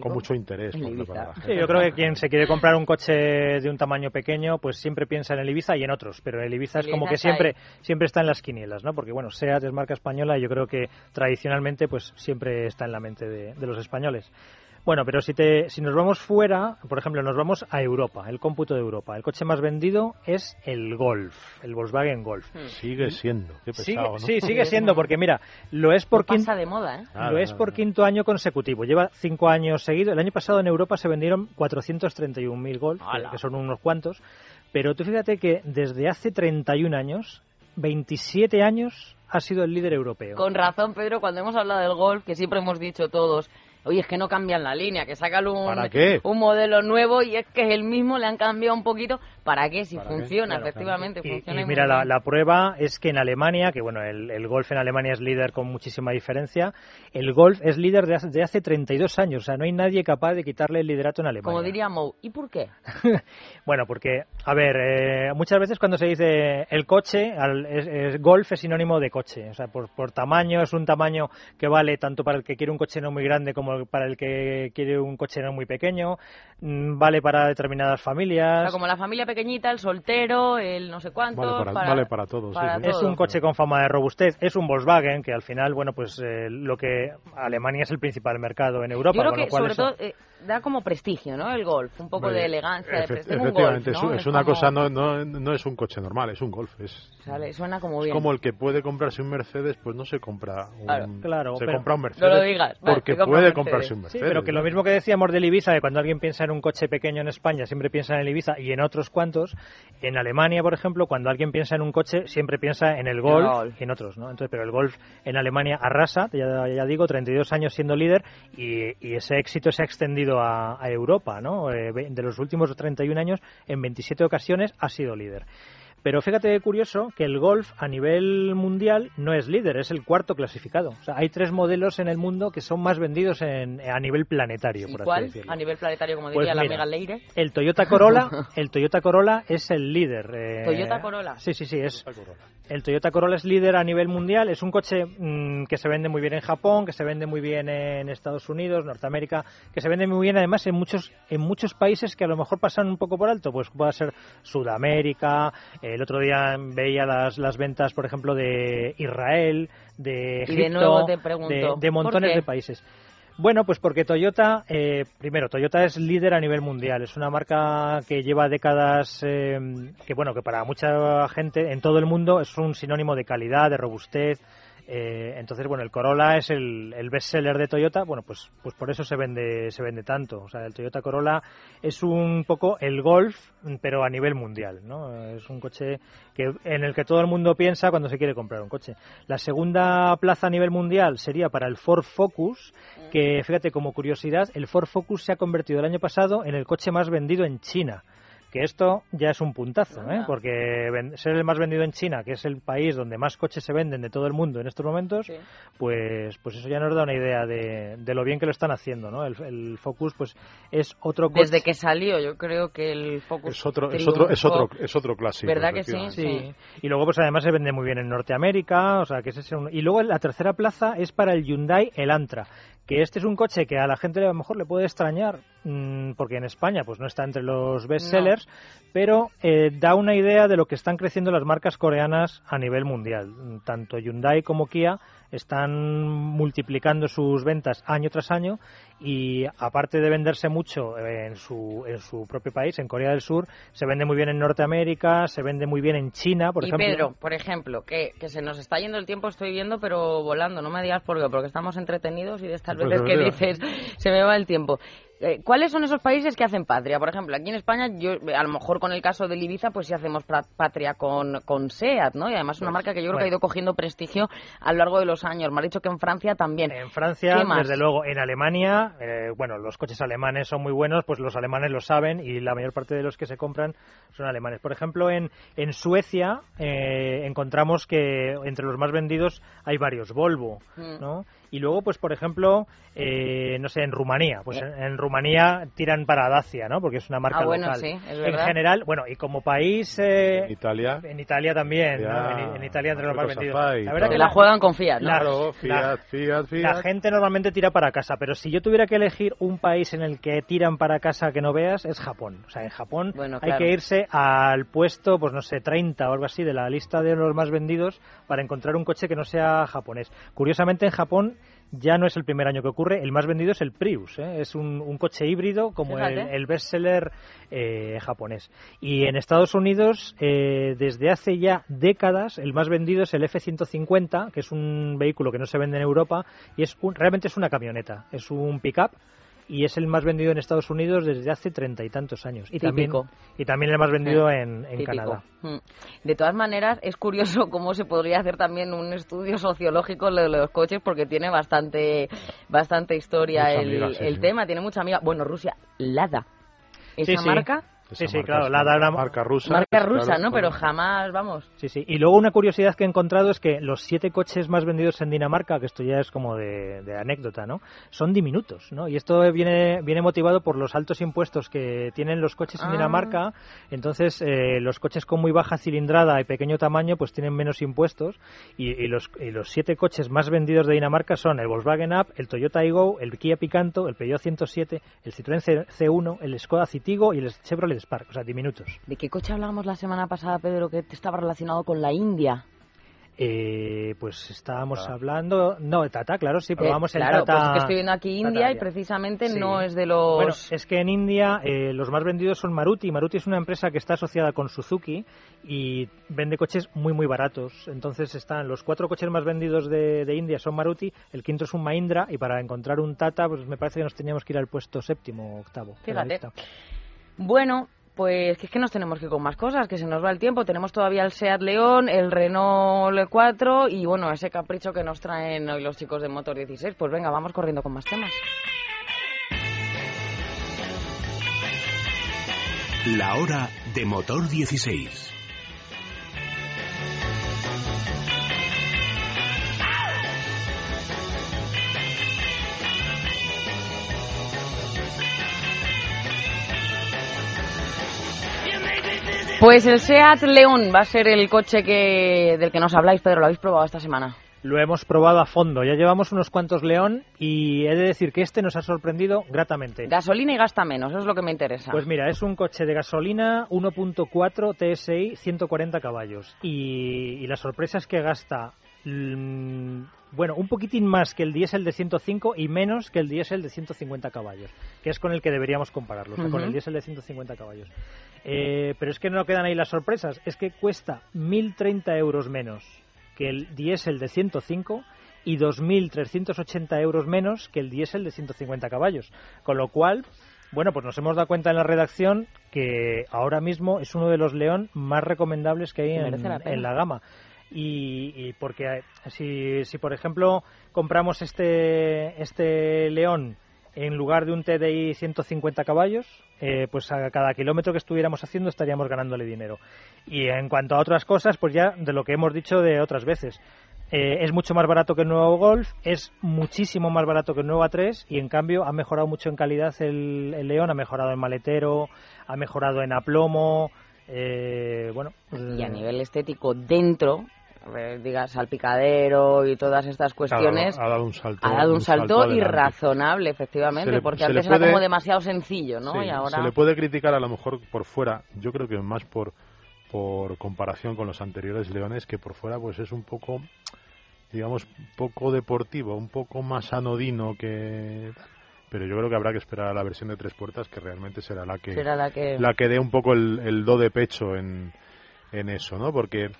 con mucho interés. sí, yo creo que quien se quiere quiere comprar un coche de un tamaño pequeño, pues siempre piensa en el Ibiza y en otros, pero el Ibiza es como que siempre siempre está en las quinielas, ¿no? Porque bueno, SEAT es marca española y yo creo que tradicionalmente pues siempre está en la mente de los españoles. Bueno, pero si, te, si nos vamos fuera, por ejemplo, nos vamos a Europa, el cómputo de Europa. El coche más vendido es el Golf, el Volkswagen Golf. Hmm. Sigue siendo, qué pesado, Sí, sigue siendo, porque mira, lo es por, quinto, de moda, ¿eh? lo es por quinto año consecutivo. Lleva cinco años seguidos. El año pasado en Europa se vendieron 431.000 Golf, que, que son unos cuantos. Pero tú fíjate que desde hace 31 años, 27 años ha sido el líder europeo. Con razón, Pedro, cuando hemos hablado del golf, que siempre hemos dicho todos, Oye, es que no cambian la línea, que sacan un, un modelo nuevo y es que es el mismo, le han cambiado un poquito. ¿Para qué? Si funciona, efectivamente, funciona. Y, mira, la, prueba es que en Alemania, que bueno, el, Golf en Alemania es líder con muchísima diferencia, el Golf es líder de hace, de hace 32 años, o sea, no hay nadie capaz de quitarle el liderato en Alemania. Como diría Mou, ¿y por qué? <laughs> bueno, porque, a ver, eh, muchas veces cuando se dice el coche, Golf es sinónimo de coche, o sea, por, por tamaño es un tamaño que vale tanto para el que quiere un coche no muy grande como para el que quiere un coche no muy pequeño, mm, vale para determinadas familias. como la familia pequeñita, el soltero, el no sé cuánto. Vale para, todos. Es un coche con fama de robustez, es un Volkswagen que al final, bueno, pues eh, lo que Alemania es el principal mercado en Europa. Yo creo que sobre todo eh, da como prestigio, ¿no? El Golf, un poco de elegancia. de efectivamente, es, una cosa, no, no, no, es un coche normal, es un Golf. Es, suena como bien. como el que puede comprarse un Mercedes, pues no se compra un, claro, se compra un Mercedes. No lo digas. Porque puede comprarse Sí, pero que lo mismo que decíamos del Ibiza, de cuando alguien piensa en un coche pequeño en España, siempre piensa en el Ibiza y en otros cuantos. En Alemania, por ejemplo, cuando alguien piensa en un coche, siempre piensa en el Golf, y en otros, ¿no? Entonces, pero el Golf en Alemania arrasa, ya, ya digo, 32 años siendo líder y, ese éxito se ha extendido a, Europa, ¿no? Eh, de los últimos 31 años, en 27 ocasiones ha sido líder. Pero fíjate curioso que el Golf a nivel mundial no es líder, es el cuarto clasificado. O sea, hay tres modelos en el mundo que son más vendidos en, a nivel planetario, por cuál? así decirlo. A nivel planetario, como pues diría la Mega Leire. El Toyota Corolla, <laughs> el Toyota Corolla es el líder. Eh, Toyota Corolla. Sí, sí, sí, es. El Toyota Corolla es líder a nivel mundial, es un coche mm, que se vende muy bien en Japón, que se vende muy bien en Estados Unidos, Norteamérica, que se vende muy bien además en muchos en muchos países que a lo mejor pasan un poco por alto, pues puede ser Sudamérica, el otro día veía las, las ventas, por ejemplo, de Israel, de Egipto, de, montones de países. Bueno, pues porque Toyota, eh, primero, Toyota es líder a nivel mundial. Es una marca que lleva décadas, eh, que bueno, que para mucha gente en todo el mundo es un sinónimo de calidad, de robustez, eh, entonces, bueno, el Corolla es el, el best seller de Toyota, bueno, pues, pues por eso se vende, se vende tanto. O sea, el Toyota Corolla es un poco el Golf, pero a nivel mundial, ¿no? Es un coche que, en el que todo el mundo piensa cuando se quiere comprar un coche. La segunda plaza a nivel mundial sería para el Ford Focus, que fíjate, como curiosidad, el Ford Focus se ha convertido el año pasado en el coche más vendido en China que esto ya es un puntazo, ¿eh? porque ser el más vendido en China, que es el país donde más coches se venden de todo el mundo en estos momentos, pues pues eso ya nos da una idea de, lo bien que lo están haciendo, ¿no? El, Focus pues es otro coche... Desde que salió yo creo que el Focus es otro es otro es otro es otro clásico. ¿Verdad que sí? sí? Y luego pues además se vende muy bien en Norteamérica, o sea, que ese y luego la tercera plaza es para el Hyundai Elantra, que este es un coche que a la gente a lo mejor le puede extrañar mm, porque en España pues no está entre los best sellers pero eh, da una idea de lo que están creciendo las marcas coreanas a nivel mundial. Tanto Hyundai como Kia están multiplicando sus ventas año tras año y aparte de venderse mucho en su, en su propio país, en Corea del Sur, se vende muy bien en Norteamérica, se vende muy bien en China, por y ejemplo. Pedro, por ejemplo, que, que se nos está yendo el tiempo, estoy viendo, pero volando, no me digas por qué, porque estamos entretenidos y de estas pues veces que dices se me va el tiempo. Eh, ¿Cuáles son esos países que hacen patria? Por ejemplo, aquí en España, yo a lo mejor con el caso de Ibiza, pues sí hacemos patria con, con SEAT, ¿no? Y además es una pues, marca que yo creo que ha ido cogiendo prestigio a lo largo de los años. Me ha dicho que en Francia también. En Francia, desde luego. En Alemania, eh, bueno, los coches alemanes son muy buenos, pues los alemanes lo saben y la mayor parte de los que se compran son alemanes. Por ejemplo, en, en Suecia eh, encontramos que entre los más vendidos hay varios Volvo, mm. Y luego, pues por ejemplo, eh, no sé, en Rumanía, pues en, Rumanía tiran para Dacia, ¿no? Porque es una marca ah, bueno, local. Sí, es en general, bueno, y como país... Eh, en Italia. En Italia también, ¿no? en, Italia entre los más vendidos. La verdad que la juegan con Fiat, ¿no? Claro, Fiat, Fiat, Fiat. La gente normalmente tira para casa, pero si yo tuviera que elegir un país en el que tiran para casa que no veas, es Japón. O sea, en Japón hay que irse al puesto, pues no sé, 30 o algo así de la lista de los más vendidos para encontrar un coche que no sea japonés. Curiosamente, en Japón ya no es el primer año que ocurre. El más vendido es el Prius. ¿eh? Es un, coche híbrido como el, el bestseller eh, japonés. Y en Estados Unidos, eh, desde hace ya décadas, el más vendido es el F-150, que es un vehículo que no se vende en Europa y es realmente es una camioneta. Es un pick-up y es el más vendido en Estados Unidos desde hace treinta y tantos años. Y también, y también el más vendido en, Canadá. Mm. De todas maneras, es curioso <laughs> cómo se podría hacer también un estudio sociológico de los coches porque tiene bastante, bastante historia el, tema, tiene mucha amiga. Bueno, Rusia, Lada. Esa marca sí, sí, claro, la, la, marca rusa. Marca rusa, ¿no? Pero jamás, vamos. Sí, sí. Y luego una curiosidad que he encontrado es que los siete coches más vendidos en Dinamarca, que esto ya es como de, anécdota, ¿no? Son diminutos, ¿no? Y esto viene, viene motivado por los altos impuestos que tienen los coches en ah. Dinamarca. Entonces, eh, los coches con muy baja cilindrada y pequeño tamaño, pues tienen menos impuestos. Y, los, y los siete coches más vendidos de Dinamarca son el Volkswagen Up, el Toyota Aygo, el Kia Picanto, el Peugeot 107, el Citroën C1, el Skoda Citigo y el Chevrolet Spark, o sea, diminutos. ¿De qué coche hablábamos la semana pasada, Pedro, que estaba relacionado con la India? Eh, pues estábamos hablando. No, Tata, claro, sí, probamos eh, el Tata. Pues que estoy viendo aquí India y precisamente no es de los. Bueno, es que en India eh, los más vendidos son Maruti. Maruti es una empresa que está asociada con Suzuki y vende coches muy, muy baratos. Entonces están los cuatro coches más vendidos de, de India son Maruti, el quinto es un Mahindra y para encontrar un Tata, pues me parece que nos teníamos que ir al puesto séptimo o octavo. Fíjate. Bueno, pues que es que nos tenemos que ir con más cosas, que se nos va el tiempo. Tenemos todavía el Seat León, el Renault 4 y bueno, ese capricho que nos traen hoy los chicos de Motor 16. Pues venga, vamos corriendo con más temas. La hora de Motor 16. Pues el SEAT León va a ser el coche que, del que nos habláis, Pedro. ¿Lo habéis probado esta semana? Lo hemos probado a fondo. Ya llevamos unos cuantos León y he de decir que este nos ha sorprendido gratamente. Gasolina y gasta menos, eso es lo que me interesa. Pues mira, es un coche de gasolina 1.4 TSI 140 caballos. Y, y la sorpresa es que gasta mm, bueno, un poquitín más que el diésel de 105 y menos que el diésel de 150 caballos, que es con el que deberíamos compararlo, con el diésel de 150 caballos. Eh, pero es que no quedan ahí las sorpresas, es que cuesta 1.030 euros menos que el diésel de 105 y 2.380 euros menos que el diésel de 150 caballos. Con lo cual, bueno, pues nos hemos dado cuenta en la redacción que ahora mismo es uno de los León más recomendables que hay en la gama y, porque eh, si, si, por ejemplo, compramos este, este León en lugar de un TDI 150 caballos, eh, pues a cada kilómetro que estuviéramos haciendo estaríamos ganándole dinero. Y en cuanto a otras cosas, pues ya de lo que hemos dicho de otras veces. Eh, es mucho más barato que el nuevo Golf, es muchísimo más barato que el nuevo A3 y en cambio ha mejorado mucho en calidad el, el León, ha mejorado en maletero, ha mejorado en aplomo, eh, bueno. y a nivel estético dentro digas salpicadero y todas estas cuestiones ha dado un salto ha dado un, salto, irrazonable efectivamente porque antes era como demasiado sencillo no y ahora se le puede criticar a lo mejor por fuera yo creo que más por por comparación con los anteriores leones que por fuera pues es un poco digamos poco deportivo un poco más anodino que pero yo creo que habrá que esperar a la versión de tres puertas que realmente será la que será la que la que dé un poco el, el do de pecho en en eso, ¿no? Porque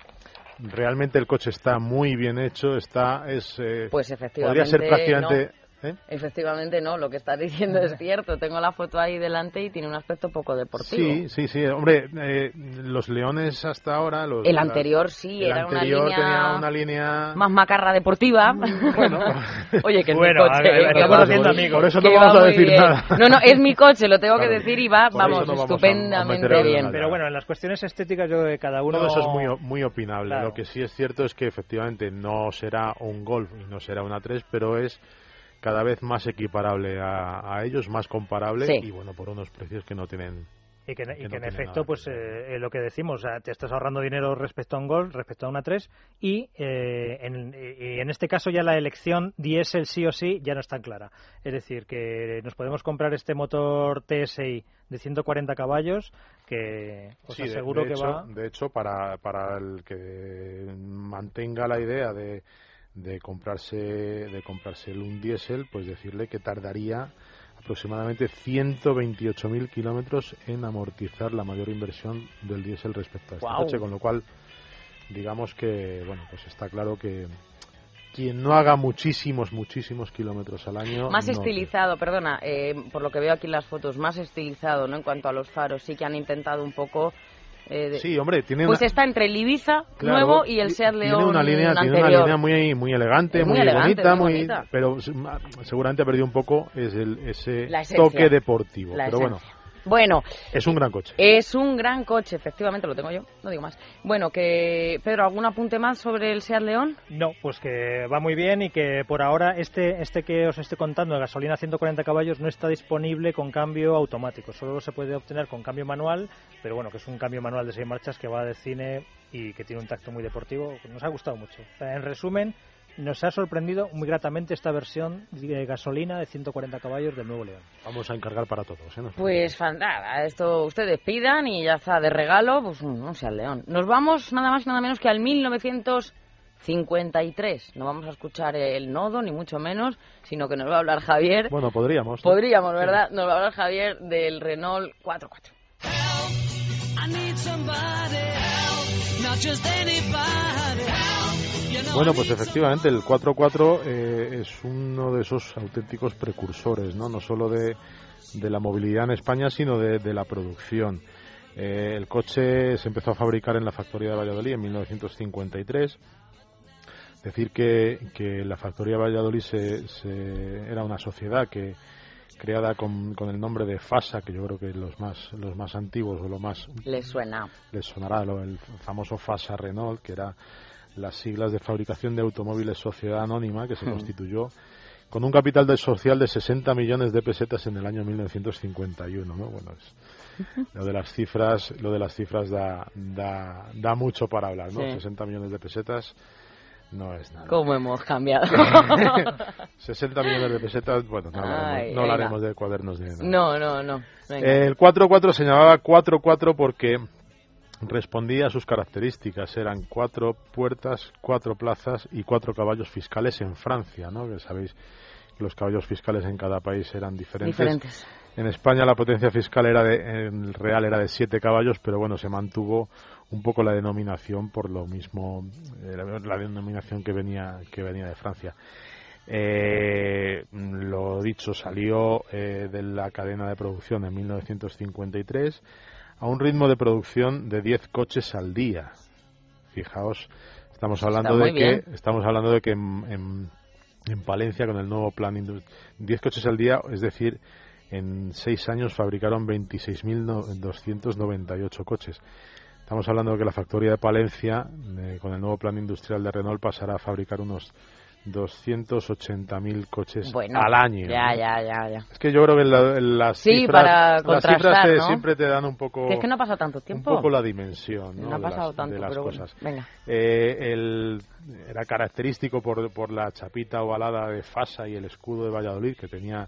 realmente el coche está muy bien hecho, está es eh, pues efectivamente, podría ser prácticamente ¿eh? Efectivamente, no, lo que estás diciendo es cierto. Tengo la foto ahí delante y tiene un aspecto poco deportivo. Sí, sí, sí. Hombre, eh, los leones hasta ahora. Los, el anterior sí, el era anterior una línea. tenía una línea. Más macarra deportiva. Bueno. <laughs> Oye, que es Bueno, mi coche. a ver, eh, que estamos haciendo amigos. Por eso que no va vamos a decir bien. nada. No, no, es mi coche, lo tengo que Claro. decir y va, Por vamos, no vamos a- a estupendamente meter bien. Pero bueno, en las cuestiones estéticas yo creo que cada uno... Todo eso es muy, muy opinable. Claro. Lo que sí es cierto es que efectivamente no será un Golf y no será una 3, pero es cada vez más equiparable a, a ellos, más comparable Sí. y bueno, por unos precios que no tienen. Y que, y que que no en efecto, pues eh, lo que decimos, o sea, te estás ahorrando dinero respecto a un Golf, respecto a una 3, y, eh, en, y en este caso ya la elección diésel sí o sí ya no es tan clara. Es decir, que nos podemos comprar este motor TSI de 140 caballos, que os Sí, de- aseguro de, que hecho, va... De hecho, para, para el que mantenga la idea de, de comprarse de comprarse un diésel, pues decirle que tardaría aproximadamente 128.000 kilómetros en amortizar la mayor inversión del diésel respecto a este Guau. coche, con lo cual digamos que bueno pues está claro que quien no haga muchísimos muchísimos kilómetros al año Más no- estilizado, perdona, eh, por lo que veo aquí en las fotos, más estilizado, ¿no? En cuanto a los faros, sí que han intentado un poco... eh, de- sí hombre tiene pues una- está entre el Ibiza Claro, nuevo y el Seat León tiene una línea, anterior. tiene una línea muy muy elegante, muy muy, elegante, bonita, muy bonita. pero seguramente ha perdido un poco es el, ese esencia. toque deportivo. La pero bueno. Bueno, es un gran coche. es un gran coche, efectivamente, lo tengo yo, no digo más. Bueno, que Pedro, ¿algún apunte más sobre el Seat León? No, pues que va muy bien y que por ahora este, este que os estoy contando de gasolina 140 caballos no está disponible con cambio automático. Solo se puede obtener con cambio manual, pero bueno, que es un cambio manual de seis marchas que va de cine y que tiene un tacto muy deportivo. Nos ha gustado mucho. En resumen, nos ha sorprendido muy gratamente esta versión de gasolina de 140 caballos del nuevo León. Vamos a encargar para todos. ¿eh? No- Pues fantasma, esto ustedes pidan y ya está, de regalo, pues un- un Seat León. Nos vamos nada más y nada menos que al 1953. No vamos a escuchar el nodo, ni mucho menos, sino que nos va a hablar Javier. Bueno, podríamos. ¿no? Podríamos, ¿verdad? Nos va a hablar Javier del Renault 44. I need somebody help, not just anybody help. Bueno, pues efectivamente el 4x4 eh, es uno de esos auténticos precursores, no, no solo de, de la movilidad en España, sino de, de la producción. Eh, el coche se empezó a fabricar en la factoría de Valladolid en 1953. Decir que, que la factoría de Valladolid se, se- era una sociedad que creada con, con el nombre de FASA, que yo creo que los más los más antiguos o lo más Les suena. les sonará lo, el famoso FASA Renault, que era las siglas de fabricación de automóviles Sociedad Anónima, que se constituyó con un capital de social de 60 millones de pesetas en el año 1951, ¿no? Bueno, es- lo de las cifras, lo de las cifras da, da, da mucho para hablar, ¿no? Sí. 60 millones de pesetas no es nada. ¿Cómo hemos cambiado? <laughs> 60 millones de pesetas, bueno, no hablaremos, Ay, no hablaremos de cuadernos de nada. no, no, no. Venga. El 4-4 se llamaba 4-4 porque respondía a sus características. Eran cuatro puertas, cuatro plazas y cuatro caballos fiscales en Francia, ¿no? Que sabéis que los caballos fiscales en cada país eran diferentes. Diferentes. En España la potencia fiscal era de, en el real era de 7 caballos, pero bueno, se mantuvo un poco la denominación por lo mismo, eh, la, la denominación que venía, que venía de Francia. Eh, lo dicho, salió eh, de la cadena de producción en 1953 a un ritmo de producción de 10 coches al día. Fijaos, estamos hablando de que estamos hablando de que en, en- en Palencia con el nuevo plan indu- 10 coches al día, es decir, en 6 años fabricaron 26.298 coches. Estamos hablando de que la factoría de Palencia, eh, con el nuevo plan industrial de Renault, pasará a fabricar unos 280.000 coches Bueno, al año. Ya, ¿no? ya, ya, ya. Es que yo creo que la- las Sí, cifras, para las cifras te- ¿no? siempre te dan un poco, Que es que no ha pasado tanto un tiempo. poco la dimensión ¿no? no ha de pasado las, tanto, de las pero bueno. Venga. Eh, el- era característico por, por la chapita ovalada de Fasa y el escudo de Valladolid que tenía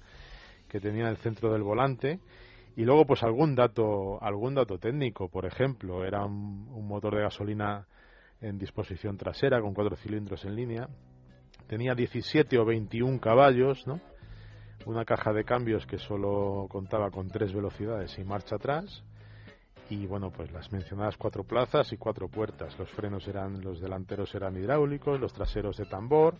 que tenía en el centro del volante y luego pues algún dato algún dato técnico por ejemplo era un, un motor de gasolina en disposición trasera con cuatro cilindros en línea tenía 17 o 21 caballos no una caja de cambios que solo contaba con tres velocidades y marcha atrás y bueno pues las mencionadas cuatro plazas y cuatro puertas los frenos eran los delanteros eran hidráulicos los traseros de tambor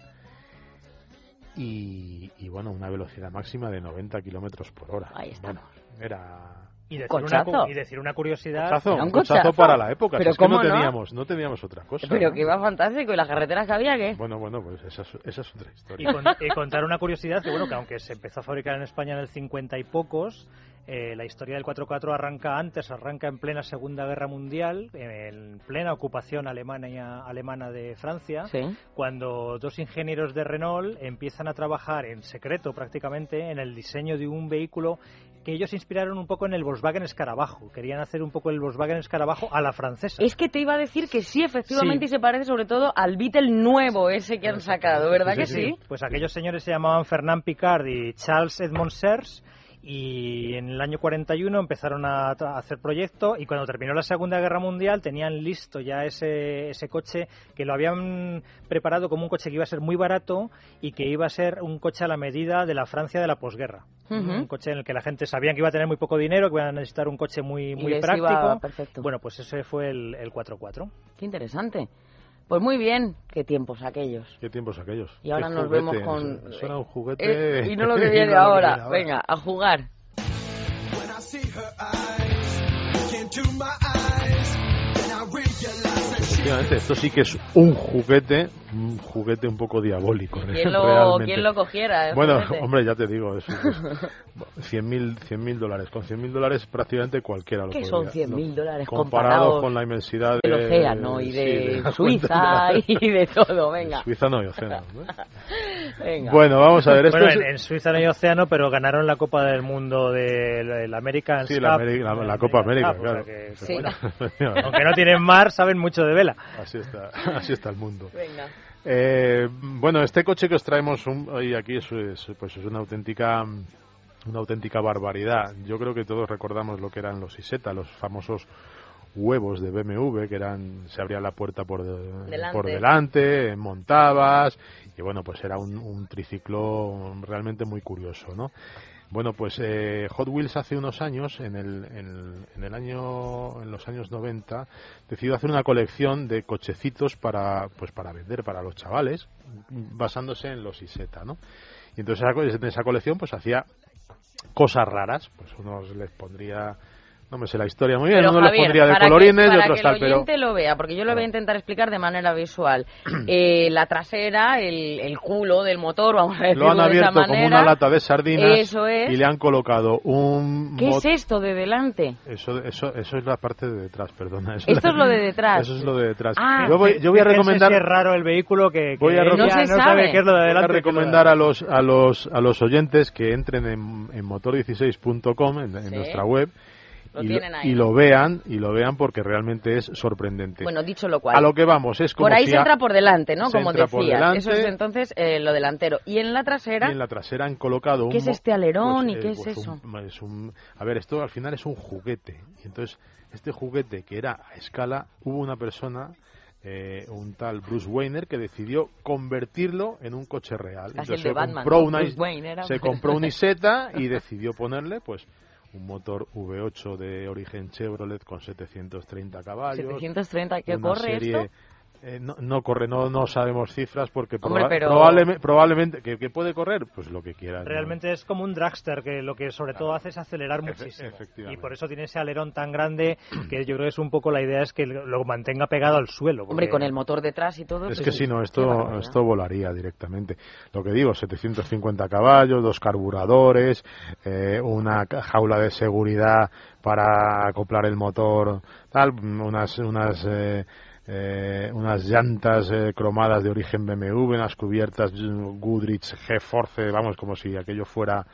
y, y, bueno, una velocidad máxima de 90 kilómetros por hora. Ahí estamos. Bueno, era Y decir, Cochazo. una, y decir una curiosidad. cochazo, un cochazo cochazo. para la época. Pero si es que no ¿cómo no? teníamos, no teníamos otra cosa. Pero ¿no? que iba fantástico. ¿Y las carreteras que había qué? Bueno, bueno, pues esa es, esa es otra Y, historia. con- y contar una curiosidad que, bueno, que aunque se empezó a fabricar en España en el 50 y pocos, eh, la historia del 4x4 arranca antes, arranca en plena Segunda Guerra Mundial, en plena ocupación alemana, alemana de Francia, Sí. cuando dos ingenieros de Renault empiezan a trabajar en secreto prácticamente en el diseño de un vehículo que ellos inspiraron un poco en el Volkswagen Escarabajo. Querían hacer un poco el Volkswagen Escarabajo a la francesa. Es que te iba a decir que sí, efectivamente, Sí. y se parece sobre todo al Beetle nuevo ese que han sacado, ¿verdad que sí? Pues aquellos señores se llamaban Fernand Picard y Charles Edmond Serres y en el año 41 empezaron a, a hacer proyecto y cuando terminó la Segunda Guerra Mundial tenían listo ya ese, ese coche que lo habían preparado como un coche que iba a ser muy barato y que iba a ser un coche a la medida de la Francia de la posguerra. Un coche en el que la gente sabía que iba a tener muy poco dinero, que iba a necesitar un coche muy, muy práctico. iba perfecto. Bueno, pues ese fue el, el 4x4. Qué interesante. Pues muy bien, qué tiempos aquellos. ¿Qué tiempos aquellos? Y ahora nos juguete, vemos con... Eso, era un juguete. Eh, y no lo <laughs> que y viene no que ahora. Venga, a jugar. Efectivamente, esto sí que es un juguete, un juguete un poco diabólico. ¿Quién lo, realmente. ¿quién lo cogiera? el Bueno, juguete? hombre, ya te digo, es, es <laughs> 100.000 mil dólares. Con 100.000 dólares prácticamente cualquiera lo ¿Qué podría. son 100.000 ¿no? dólares Comparado con la inmensidad del de- océano y sí, de, la Suiza cuenta de la- <laughs> y de todo, venga. Suiza no hay océano. ¿no? <laughs> venga. Bueno, vamos a ver. Esto Bueno, es- en, Suiza no hay océano, pero ganaron la Copa del Mundo del de, American Sí, la. Ameri- la- la Copa América, Cup, o sea claro. que, Sí. bueno, aunque no tienen mar, saben mucho de vela. Así, está, <laughs> así está el mundo. Venga. Eh, bueno, este coche que os traemos un- hoy aquí es, es, pues es una auténtica una auténtica barbaridad. Yo creo que todos recordamos lo que eran los Isetta, los famosos huevos de BMW que eran se abría la puerta por, de- Delante. por delante, montabas y bueno, pues era un, un triciclo realmente muy curioso, ¿no? Bueno, pues eh, Hot Wheels hace unos años, en el, en, en el año, en los años 90, decidió hacer una colección de cochecitos para, pues para vender para los chavales, basándose en los Isetta, ¿no? Y entonces en esa colección pues hacía cosas raras, pues unos les pondría, no me sé la historia muy bien, Pero, les Javier, pondría de para que- colorines y para otros que tal, el pero oyente lo vea, porque yo lo voy a intentar explicar de manera visual. <clears throat> Eh, la trasera, el, el culo del motor, vamos a decirlo lo han de esa abierto como manera. una lata de sardinas Eso es. y le han colocado un ¿Qué mot- es esto de delante? Eso, eso, eso es la parte de detrás, perdona. Eso Esto es lo de detrás. Eso es lo de detrás. Ah. yo, voy, yo voy a recomendar, es raro el vehículo que, que Voy a No se no sabe. sabe qué es lo de voy a adelante. recomendar a los, a los, a los oyentes que entren en, en motor16.com, en, en Sí. nuestra web, Lo y, tienen ahí, y ¿no? lo vean, y lo vean porque realmente es sorprendente. Bueno, dicho lo cual. a lo que vamos, es como por ahí si se entra por delante, ¿no? Como delante. Eso es entonces eh, lo delantero. Y en la trasera, y en la trasera han colocado un... ¿Qué es este alerón y eh, qué es pues eso? un- es un- a ver, esto al final es un juguete. Y entonces, este juguete que era a escala, hubo una persona, eh, un tal Bruce Wayner, que decidió convertirlo en un coche real. Entonces se Batman, compró ¿no? una, se compró un Isetta y decidió ponerle, pues, un motor V8 de origen Chevrolet con 730 caballos. 730, ¿qué una corre serie- esto? Eh, no, no corre, no, no sabemos cifras porque Hombre, proba- pero- probablemente, probablemente que, que puede correr, pues lo que quiera. ¿no? Realmente es como un dragster que lo que sobre todo hace es acelerar Efe- muchísimo. efectivamente. Y por eso tiene ese alerón tan grande que yo creo que es un poco la idea es que lo mantenga pegado al suelo. Hombre, con el motor detrás y todo. Es pues que sí, si no, qué esto, esto volaría directamente. Lo que digo, 750 caballos, dos carburadores, eh, una jaula de seguridad para acoplar el motor, tal, unas, unas, eh, eh, unas llantas eh, cromadas de origen BMW, unas cubiertas mm, Goodrich G-Force, vamos, como si aquello fuera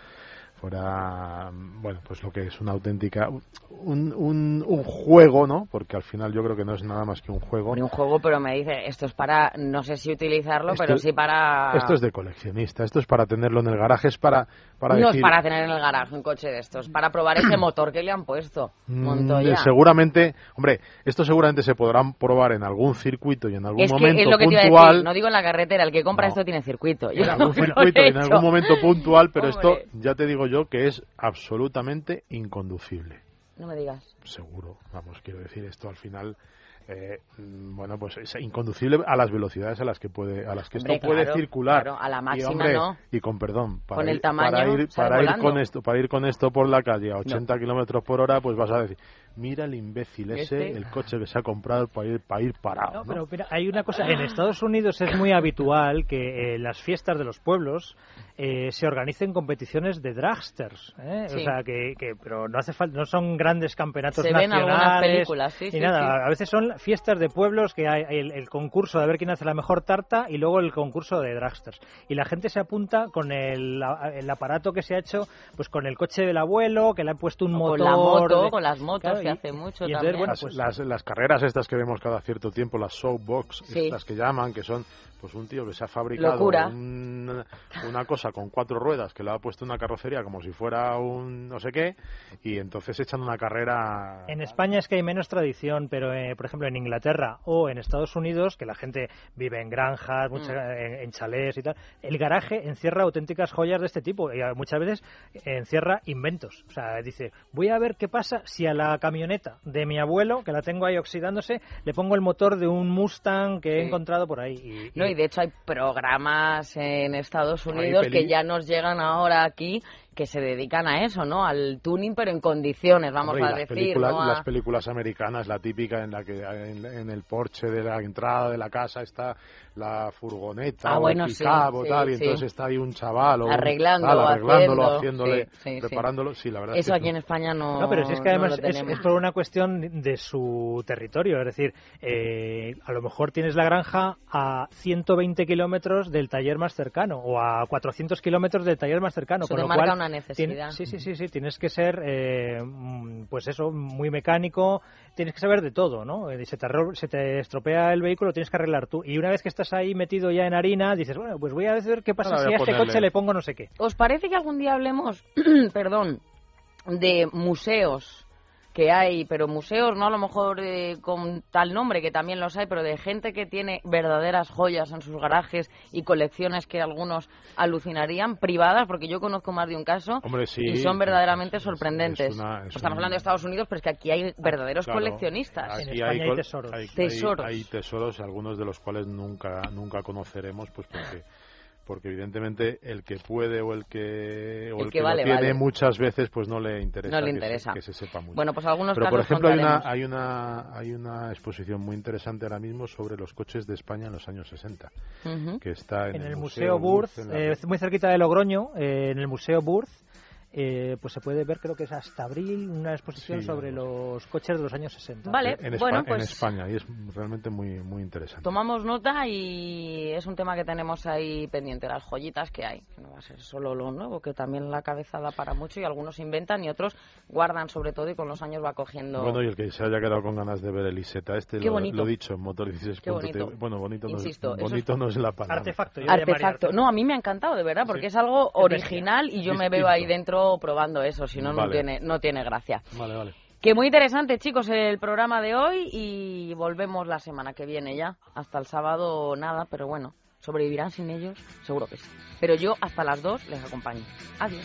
fuera bueno pues lo que es una auténtica un, un, un juego no porque al final yo creo que no es nada más que un juego. Un juego, pero me dice, esto es para, no sé si utilizarlo, Esto- pero sí para... Esto es de coleccionista, esto es para tenerlo en el garaje, es para, para no decir... es para tener en el garaje un coche de estos, para probar ese <clears throat> motor que le han puesto. mm, Montoya. seguramente, hombre, esto seguramente se podrán probar en algún circuito y en algún Es que momento es lo que te iba a puntual. decir, no digo en la carretera, el que compra No. esto tiene circuito. En algún <laughs> circuito y en algún momento puntual, pero esto Hombre. ya te digo yo que es absolutamente inconducible. No me digas. Seguro, vamos, quiero decir, esto al final eh, mm, bueno, pues es inconducible a las velocidades a las que puede, a las que Hombre, esto puede circular. claro, a la y, máxima hombre, no. y con perdón, para Con el ir, tamaño para ir, para con esto, para ir con esto por la calle a 80 kilómetros por hora, pues vas a decir, mira el imbécil ese, Este. el coche que se ha comprado para ir, para ir parado. No, ¿no? pero mira, hay una cosa, en Estados Unidos es muy habitual que eh, las fiestas de los pueblos eh, se organicen competiciones de dragsters, ¿eh? Sí. o sea que, que- pero no hace falta, no son grandes campeonatos Se ven algunas nacionales películas, sí, ni sí, nada, sí. a veces son fiestas de pueblos que hay el, el concurso de ver quién hace la mejor tarta y luego el concurso de dragsters y la gente se apunta con el, el aparato que se ha hecho, pues con el coche del abuelo que le han puesto un O motor, con la moto, de- con las motos, Claro, que y- hace mucho y entonces, también. bueno, las, pues- las, las carreras estas que vemos cada cierto tiempo, las showbox, Sí. estas que llaman, que son pues un tío que se ha fabricado un- una cosa con cuatro ruedas, que le ha puesto una carrocería como si fuera un no sé qué, y entonces echan una carrera... En España es que hay menos tradición, pero eh, por ejemplo en Inglaterra o en Estados Unidos, que la gente vive en granjas, mucha- Mm. en, en chalés y tal, el garaje encierra auténticas joyas de este tipo y eh, muchas veces encierra inventos. O sea, dice, voy a ver qué pasa si a la camioneta de mi abuelo, que la tengo ahí oxidándose, le pongo el motor de un Mustang que he encontrado por ahí. Y, No, y de hecho hay programas en Estados Unidos que ya nos llegan ahora aquí que se dedican a eso, ¿no? Al tuning, pero en condiciones, vamos Hombre, a las decir, películas, ¿no? A- las películas americanas, la típica en la que en, en el porche de la entrada de la casa está la furgoneta Ah, o bueno, el sí, pickup o sí, tal, y sí. entonces está ahí un chaval o un- Arreglándolo, tal, arreglándolo, haciendo, haciéndole, sí, sí, sí. preparándolo. Sí, la verdad es Eso que aquí en España no No, pero si es que además es, es por una cuestión de su territorio. Es decir, eh, a lo mejor tienes la granja a 120 kilómetros del taller más cercano o a 400 kilómetros del taller más cercano. Eso con lo demarca cual, una necesidad. sí, sí, sí, sí. Tienes que ser, eh, mm, pues eso, muy mecánico. Tienes que saber de todo, ¿no? Eh, Se te, se te estropea el vehículo, lo tienes que arreglar tú. Y una vez que estás ahí metido ya en harina, dices, bueno, pues voy a ver qué pasa Ahora si a a este coche le pongo no sé qué. ¿Os parece que algún día hablemos, <clears throat> perdón, de museos que hay, pero museos no a lo mejor eh, con tal nombre, que también los hay, pero de gente que tiene verdaderas joyas en sus garajes y colecciones que algunos alucinarían, privadas, porque yo conozco más de un caso Hombre, sí, y son verdaderamente es- es sorprendentes. una- es Estamos un- hablando de Estados Unidos, pero es que aquí hay verdaderos Claro, coleccionistas. En aquí hay tesoros. hay- hay- Tesoros. Hay, tesoros, algunos de los cuales nunca nunca conoceremos, pues porque porque evidentemente el que puede o el que o El el que que, vale, lo tiene vale. muchas veces pues no le interesa, No le que se- interesa. Que, se, sepa mucho. Bueno, pues algunos Pero por casos ejemplo hay una hay una hay una exposición muy interesante ahora mismo sobre los coches de España en los años 60 Ujú. que está en, en el Museo Burz, en la- eh, muy cerquita de Logroño, eh, en el Museo Burz, eh, pues se puede ver, creo que es hasta abril, una exposición Sí, sobre los coches de los años 60. Vale, en, Espa- bueno, en pues España y es realmente muy muy interesante. Tomamos nota y es un tema que tenemos ahí pendiente, las joyitas que hay. No va a ser solo lo nuevo, que también la cabeza da para mucho y algunos inventan y otros guardan sobre todo y con los años va cogiendo... Bueno, y el que se haya quedado con ganas de ver el Iseta este, Qué lo, bonito. lo dicho, en Motor 16. Qué bonito. Bueno, bonito, no, Insisto, es, eso bonito es- no es la palabra. Artefacto. yo llamaría Artefacto. No, a mí me ha encantado, de verdad, porque Sí. es algo Es original y yo me veo ahí dentro probando eso, si no, no tiene, no tiene gracia. Vale, vale. Que muy interesante, chicos, el programa de hoy y volvemos la semana que viene ya. Hasta el sábado nada, pero bueno, sobrevivirán sin ellos, seguro que sí. Pero yo hasta las dos les acompaño. Adiós.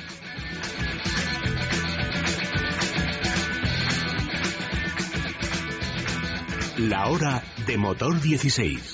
La hora de motor 16.